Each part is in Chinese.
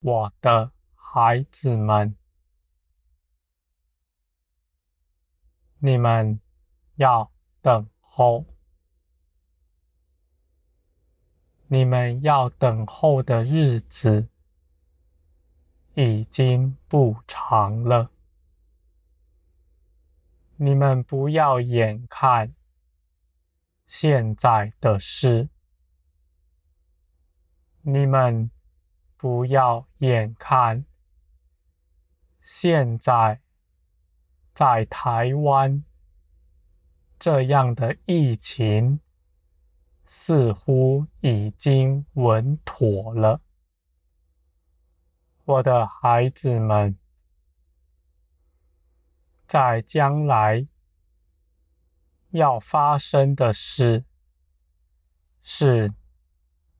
我的孩子们，你们要等候。你们要等候的日子已经不长了。你们不要眼看现在的事，你们不要眼看现在在台湾这样的疫情。似乎已经稳妥了，我的孩子们，在将来要发生的事，是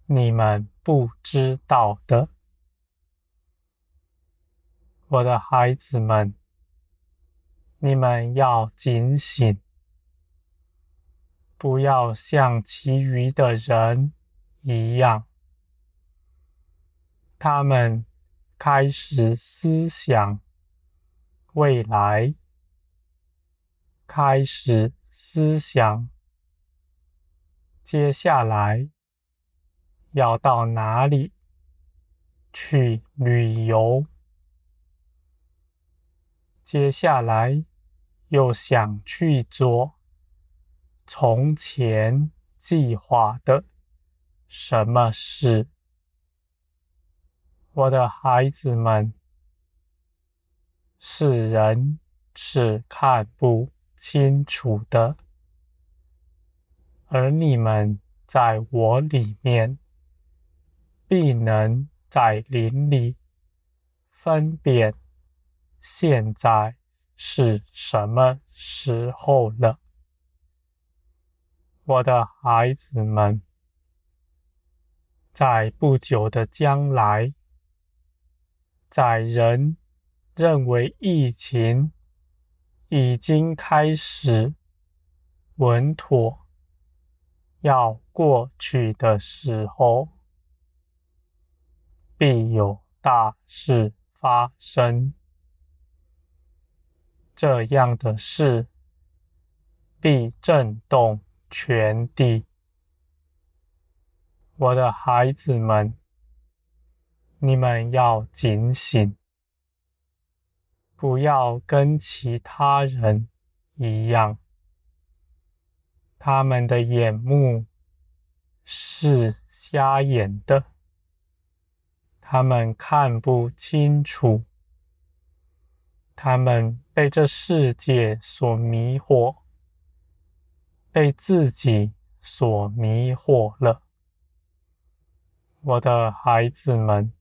你们不知道的，我的孩子们，你们要警醒。不要像其余的人一样，他们开始思想未来，开始思想接下来要到哪里去旅游，接下来又想去做。从前计划的什么事？我的孩子们，世人是看不清楚的，而你们在我里面，必能在林里分辨现在是什么时候了。我的孩子们，在不久的将来，在人认为疫情已经开始稳妥要过去的时候，必有大事发生。这样的事必震动。全地，我的孩子们，你们要警醒，不要跟其他人一样，他们的眼目是瞎眼的，他们看不清楚，他们被这世界所迷惑。被自己所迷惑了，我的孩子们，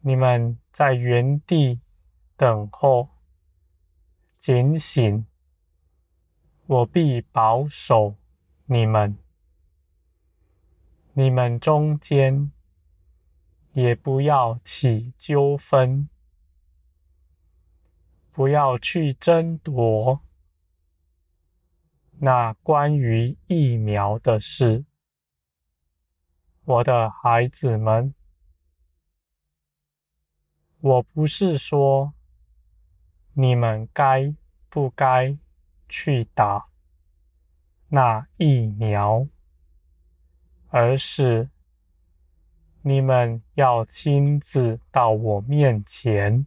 你们在原地等候，警醒，我必保守你们，你们中间也不要起纠纷，不要去争夺。那关于疫苗的事，我的孩子们，我不是说你们该不该去打那疫苗，而是你们要亲自到我面前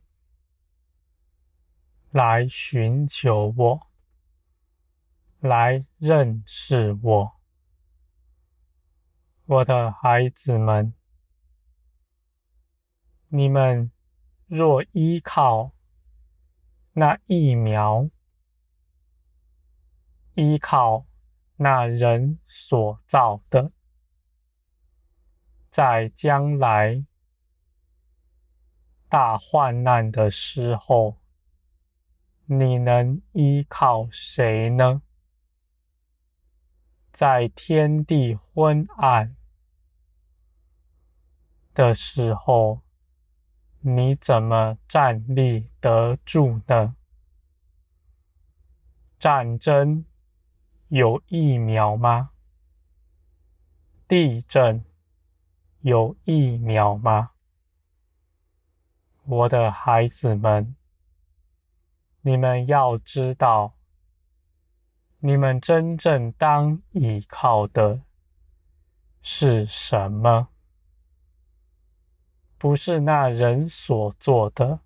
来寻求我。来认识我，我的孩子们。你们若依靠那疫苗，依靠那人所造的，在将来大患难的时候，你能依靠谁呢？在天地昏暗的时候，你怎么站立得住呢？战争有疫苗吗？地震有疫苗吗？我的孩子们，你们要知道，你们真正当倚靠的是什么？不是那人所做的。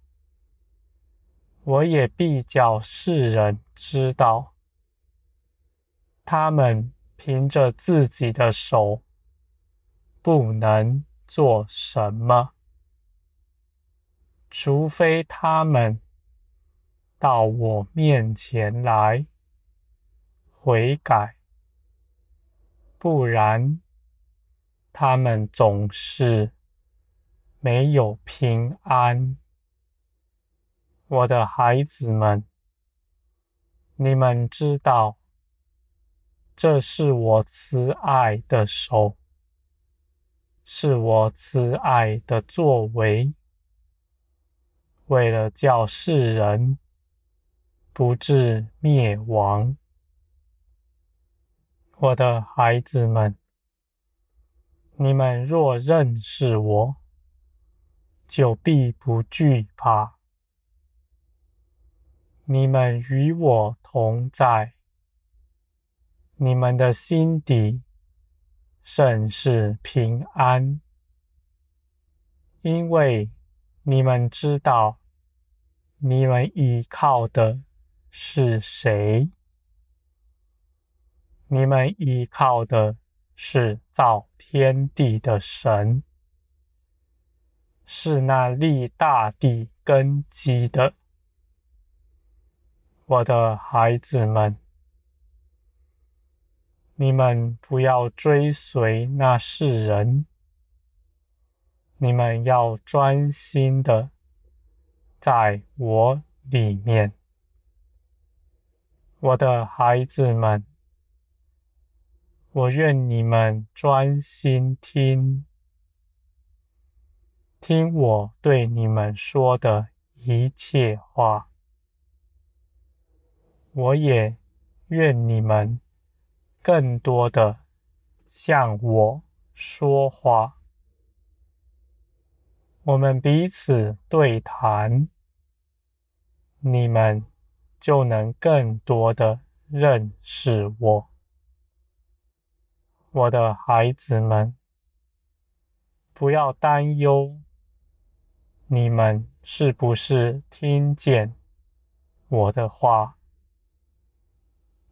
我也必叫世人知道，他们凭着自己的手不能做什么，除非他们到我面前来悔改，不然他们总是没有平安。我的孩子们，你们知道，这是我慈爱的手，是我慈爱的作为，为了叫世人不致灭亡。我的孩子们，你们若认识我，就必不惧怕。你们与我同在，你们的心底甚是平安，因为你们知道，你们依靠的是谁？你们依靠的是造天地的神，是那立大地根基的。我的孩子们，你们不要追随那世人，你们要专心的在我里面。我的孩子们，我愿你们专心听，听我对你们说的一切话。我也愿你们更多的向我说话，我们彼此对谈，你们就能更多的认识我。我的孩子们，不要担忧，你们是不是听见我的话？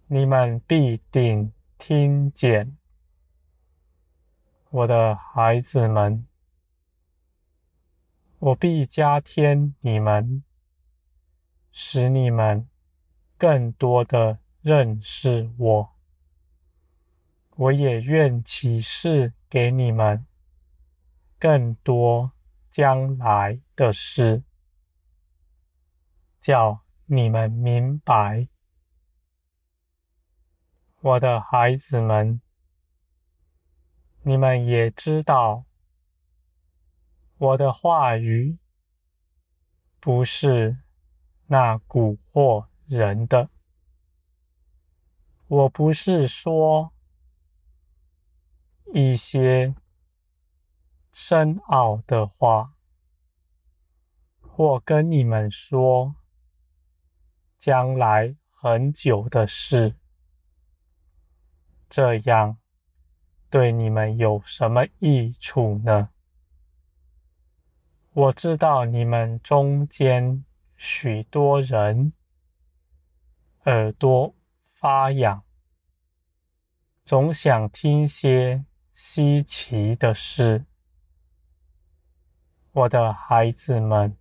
你们必定听见，我的孩子们，我必加添你们，使你们更多的认识我。我也愿启示给你们更多将来的事，叫你们明白。我的孩子们，你们也知道，我的话语不是那蛊惑人的。我不是说一些深奥的话，或跟你们说将来很久的事。这样对你们有什么益处呢？我知道你们中间许多人耳朵发痒，总想听些稀奇的事。我的孩子们，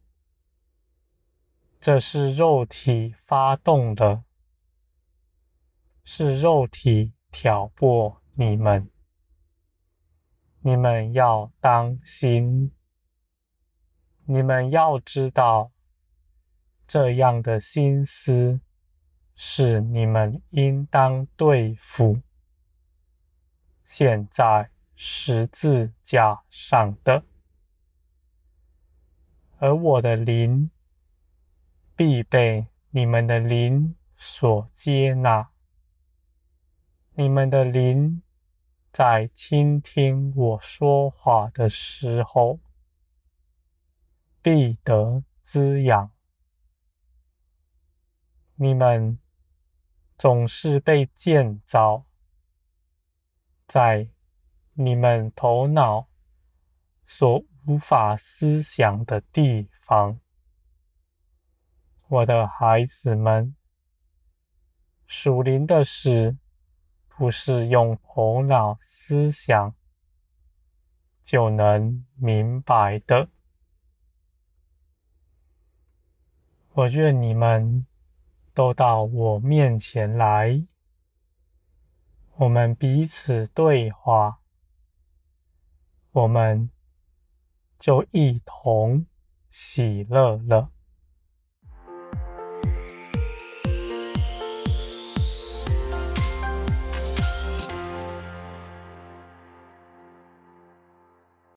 这是肉体发动的，是肉体。挑拨你们，你们要当心。你们要知道，这样的心思是你们应当对付现在十字架上的，而我的灵必被你们的灵所接纳。你们的灵在倾听我说话的时候，必得滋养。你们总是被建造在你们头脑所无法思想的地方，我的孩子们，属灵的事不是用头脑思想就能明白的。我愿你们都到我面前来，我们彼此对话，我们就一同喜乐了。